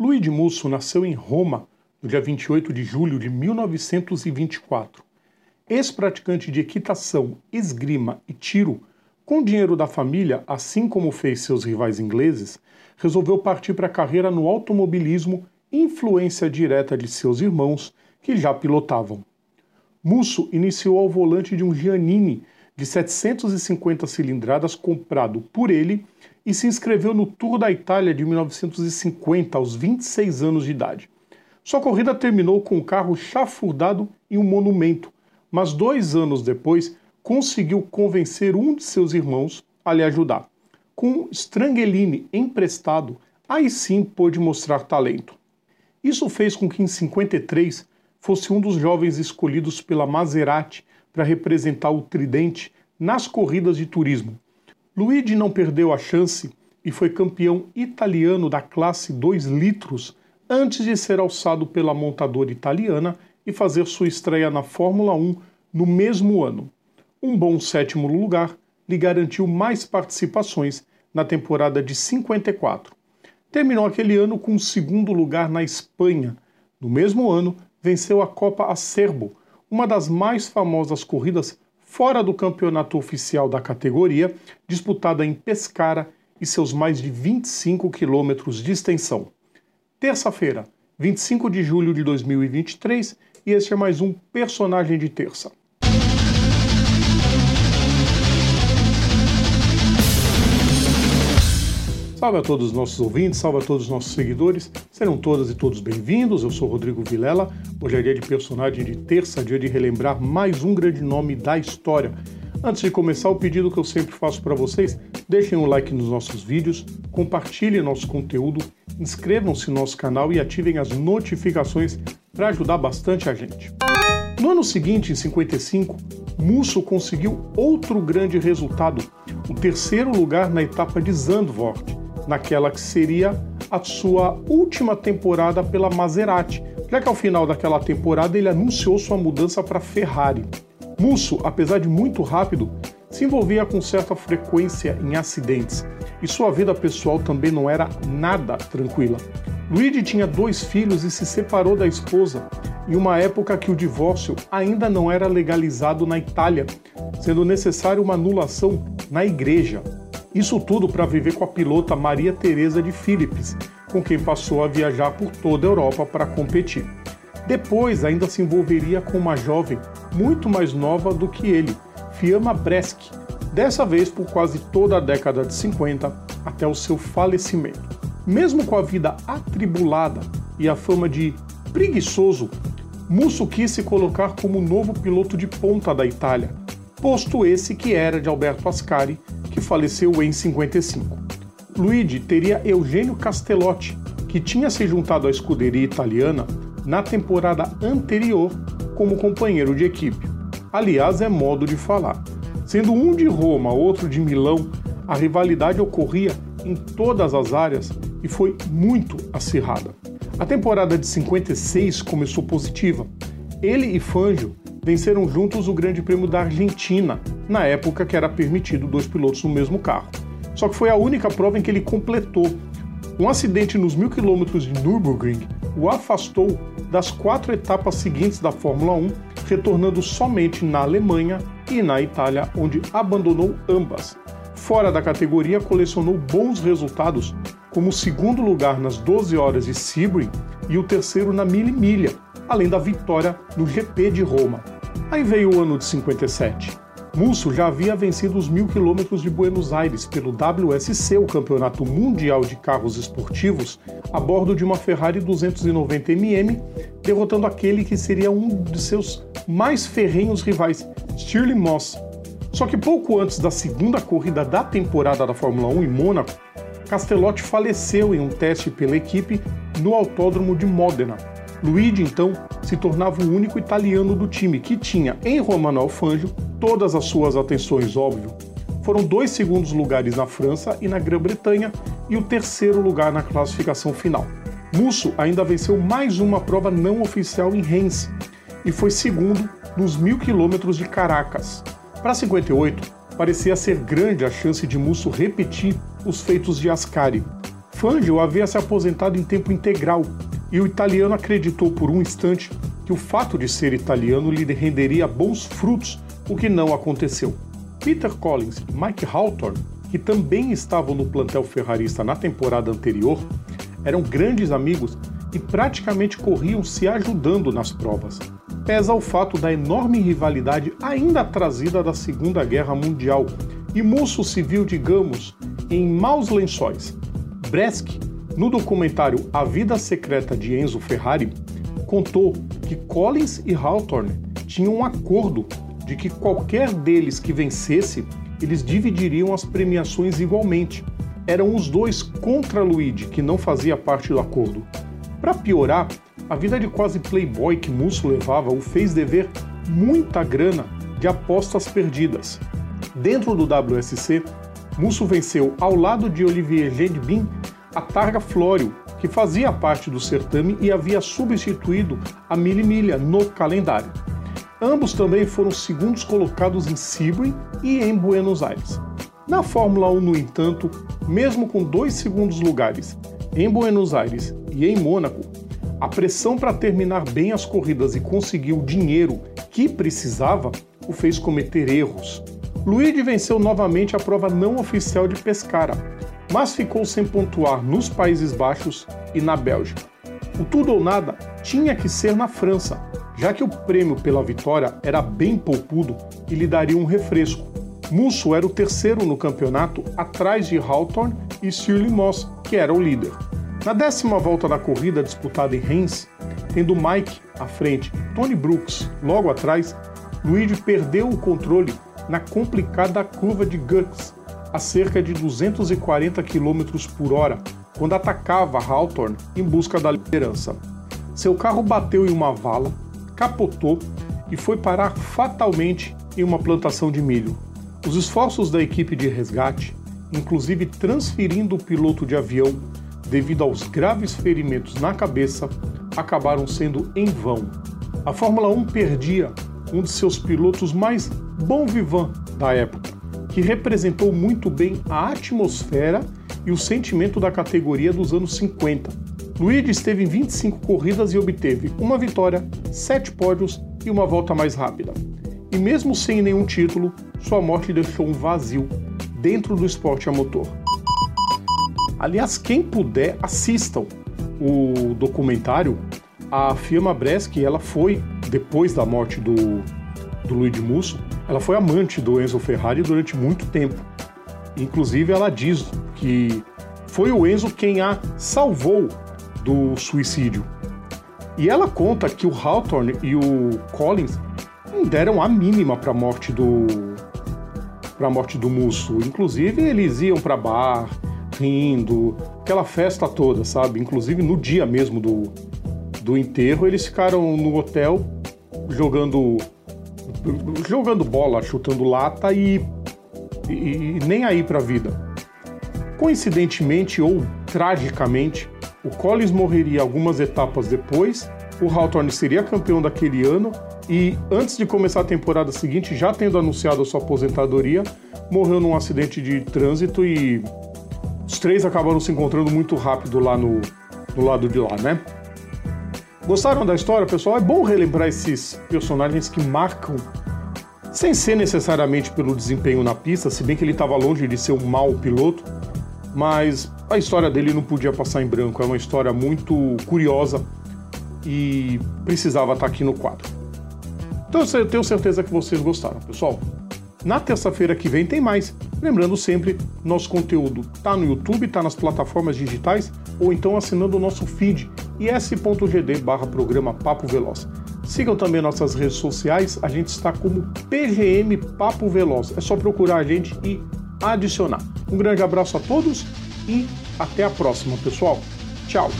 Luigi Musso nasceu em Roma no dia 28 de julho de 1924. Ex-praticante de equitação, esgrima e tiro, com dinheiro da família, assim como fez seus rivais ingleses, resolveu partir para a carreira no automobilismo, influência direta de seus irmãos, que já pilotavam. Musso iniciou ao volante de um Giannini de 750 cilindradas comprado por ele e se inscreveu no Tour da Itália de 1950 aos 26 anos de idade. Sua corrida terminou com o carro chafurdado em um monumento, mas dois anos depois conseguiu convencer um de seus irmãos a lhe ajudar. Com Strangelini emprestado, aí sim pôde mostrar talento. Isso fez com que em 53 fosse um dos jovens escolhidos pela Maserati para representar o Tridente nas corridas de turismo. Luigi não perdeu a chance e foi campeão italiano da classe 2 litros antes de ser alçado pela montadora italiana e fazer sua estreia na Fórmula 1 no mesmo ano. Um bom sétimo lugar lhe garantiu mais participações na temporada de 54. Terminou aquele ano com o segundo lugar na Espanha. No mesmo ano, venceu a Copa Acerbo, uma das mais famosas corridas fora do campeonato oficial da categoria, disputada em Pescara e seus mais de 25 quilômetros de extensão. Terça-feira, 25 de julho de 2023, e este é mais um Personagem de Terça. Salve a todos os nossos ouvintes, salve a todos os nossos seguidores. Serão todas e todos bem-vindos. Eu sou Rodrigo Vilela. Hoje é dia de personagem de terça, dia de relembrar mais um grande nome da história. Antes de começar, o pedido que eu sempre faço para vocês: deixem um like nos nossos vídeos, compartilhem nosso conteúdo, inscrevam-se no nosso canal e ativem as notificações para ajudar bastante a gente. No ano seguinte, em 55, Musso conseguiu outro grande resultado, o terceiro lugar na etapa de Zandvoort, naquela que seria a sua última temporada pela Maserati, já que ao final daquela temporada ele anunciou sua mudança para Ferrari. Musso, apesar de muito rápido, se envolvia com certa frequência em acidentes e sua vida pessoal também não era nada tranquila. Luigi tinha dois filhos e se separou da esposa em uma época que o divórcio ainda não era legalizado na Itália, sendo necessária uma anulação na igreja. Isso tudo para viver com a pilota Maria Teresa de Philips, com quem passou a viajar por toda a Europa para competir. Depois ainda se envolveria com uma jovem muito mais nova do que ele, Fiamma Breschi, dessa vez por quase toda a década de 50 até o seu falecimento. Mesmo com a vida atribulada e a fama de preguiçoso, Musso quis se colocar como novo piloto de ponta da Itália, posto esse que era de Alberto Ascari, que faleceu em 55. Luigi teria Eugênio Castellotti, que tinha se juntado à escuderia italiana na temporada anterior como companheiro de equipe. Aliás, é modo de falar. Sendo um de Roma, outro de Milão, a rivalidade ocorria em todas as áreas e foi muito acirrada. A temporada de 56 começou positiva. Ele e Fangio venceram juntos o Grande Prêmio da Argentina, na época que era permitido dois pilotos no mesmo carro. Só que foi a única prova em que ele completou. Um acidente nos mil quilômetros de Nürburgring o afastou das quatro etapas seguintes da Fórmula 1, retornando somente na Alemanha e na Itália, onde abandonou ambas. Fora da categoria, colecionou bons resultados, como o segundo lugar nas 12 horas de Sebring e o terceiro na Mille Milha, além da vitória no GP de Roma. Aí veio o ano de 57. Musso já havia vencido os mil quilômetros de Buenos Aires pelo WSC, o Campeonato Mundial de Carros Esportivos, a bordo de uma Ferrari 290mm, derrotando aquele que seria um de seus mais ferrenhos rivais, Stirling Moss. Só que pouco antes da segunda corrida da temporada da Fórmula 1 em Mônaco, Castellotti faleceu em um teste pela equipe no Autódromo de Modena, Luigi, então, se tornava o único italiano do time que tinha em Romano Alfangio todas as suas atenções, óbvio. Foram dois segundos lugares na França e na Grã-Bretanha e o terceiro lugar na classificação final. Musso ainda venceu mais uma prova não oficial em Reims e foi segundo nos mil quilômetros de Caracas. Para 58, parecia ser grande a chance de Musso repetir os feitos de Ascari, Fangio havia se aposentado em tempo integral e o italiano acreditou por um instante que o fato de ser italiano lhe renderia bons frutos, o que não aconteceu. Peter Collins e Mike Hawthorne, que também estavam no plantel ferrarista na temporada anterior, eram grandes amigos e praticamente corriam se ajudando nas provas. Pesa o fato da enorme rivalidade ainda trazida da Segunda Guerra Mundial e Musso se viu, digamos, em maus lençóis. Bresk, no documentário A Vida Secreta de Enzo Ferrari, contou que Collins e Hawthorne tinham um acordo de que qualquer deles que vencesse, eles dividiriam as premiações igualmente. Eram os dois contra Luigi, que não fazia parte do acordo. Para piorar, a vida de quase playboy que Musso levava o fez dever muita grana de apostas perdidas. Dentro do WSC, Musso venceu ao lado de Olivier Gedbin a Targa Florio, que fazia parte do certame e havia substituído a Mille Milha no calendário. Ambos também foram segundos colocados em Sebring e em Buenos Aires. Na Fórmula 1, no entanto, mesmo com dois segundos lugares em Buenos Aires e em Mônaco, a pressão para terminar bem as corridas e conseguir o dinheiro que precisava o fez cometer erros. Luigi venceu novamente a prova não oficial de Pescara, mas ficou sem pontuar nos Países Baixos e na Bélgica. O tudo ou nada tinha que ser na França, já que o prêmio pela vitória era bem poupudo e lhe daria um refresco. Musso era o terceiro no campeonato, atrás de Hawthorne e Shirley Moss, que era o líder. Na décima volta da corrida disputada em Reims, tendo Mike à frente e Tony Brooks logo atrás, Luigi perdeu o controle na complicada curva de Gux, a cerca de 240 km por hora, quando atacava Hawthorne em busca da liderança. Seu carro bateu em uma vala, capotou e foi parar fatalmente em uma plantação de milho. Os esforços da equipe de resgate, inclusive transferindo o piloto de avião devido aos graves ferimentos na cabeça, acabaram sendo em vão. A Fórmula 1 perdia um de seus pilotos mais bom vivant da época, que representou muito bem a atmosfera e o sentimento da categoria dos anos 50. Luigi esteve em 25 corridas e obteve uma vitória, sete pódios e uma volta mais rápida. E mesmo sem nenhum título, sua morte deixou um vazio dentro do esporte a motor. Aliás, quem puder, assistam o documentário. A firma Bresk, ela foi, depois da morte do, do Luigi Musso, ela foi amante do Enzo Ferrari durante muito tempo. Inclusive, ela diz que foi o Enzo quem a salvou do suicídio. E ela conta que o Hawthorne e o Collins não deram a mínima para a morte do para a morte do Musso. Inclusive, eles iam para bar, rindo, aquela festa toda, sabe? Inclusive no dia mesmo do, do enterro, eles ficaram no hotel jogando jogando bola, chutando lata e, e, e nem aí para a vida. Coincidentemente ou tragicamente, o Collins morreria algumas etapas depois, o Hawthorne seria campeão daquele ano e antes de começar a temporada seguinte, já tendo anunciado a sua aposentadoria, morreu num acidente de trânsito e os três acabaram se encontrando muito rápido lá no, no lado de lá, né? Gostaram da história, pessoal? É bom relembrar esses personagens que marcam, sem ser necessariamente pelo desempenho na pista, se bem que ele estava longe de ser um mau piloto, mas a história dele não podia passar em branco. É uma história muito curiosa e precisava estar aqui no quadro. Então eu tenho certeza que vocês gostaram, pessoal. Na terça-feira que vem tem mais. Lembrando sempre, nosso conteúdo está no YouTube, está nas plataformas digitais ou então assinando o nosso feed is.gd barra programa Papo Veloz. Sigam também nossas redes sociais, a gente está como PGM Papo Veloz. É só procurar a gente e adicionar. Um grande abraço a todos e até a próxima, pessoal. Tchau!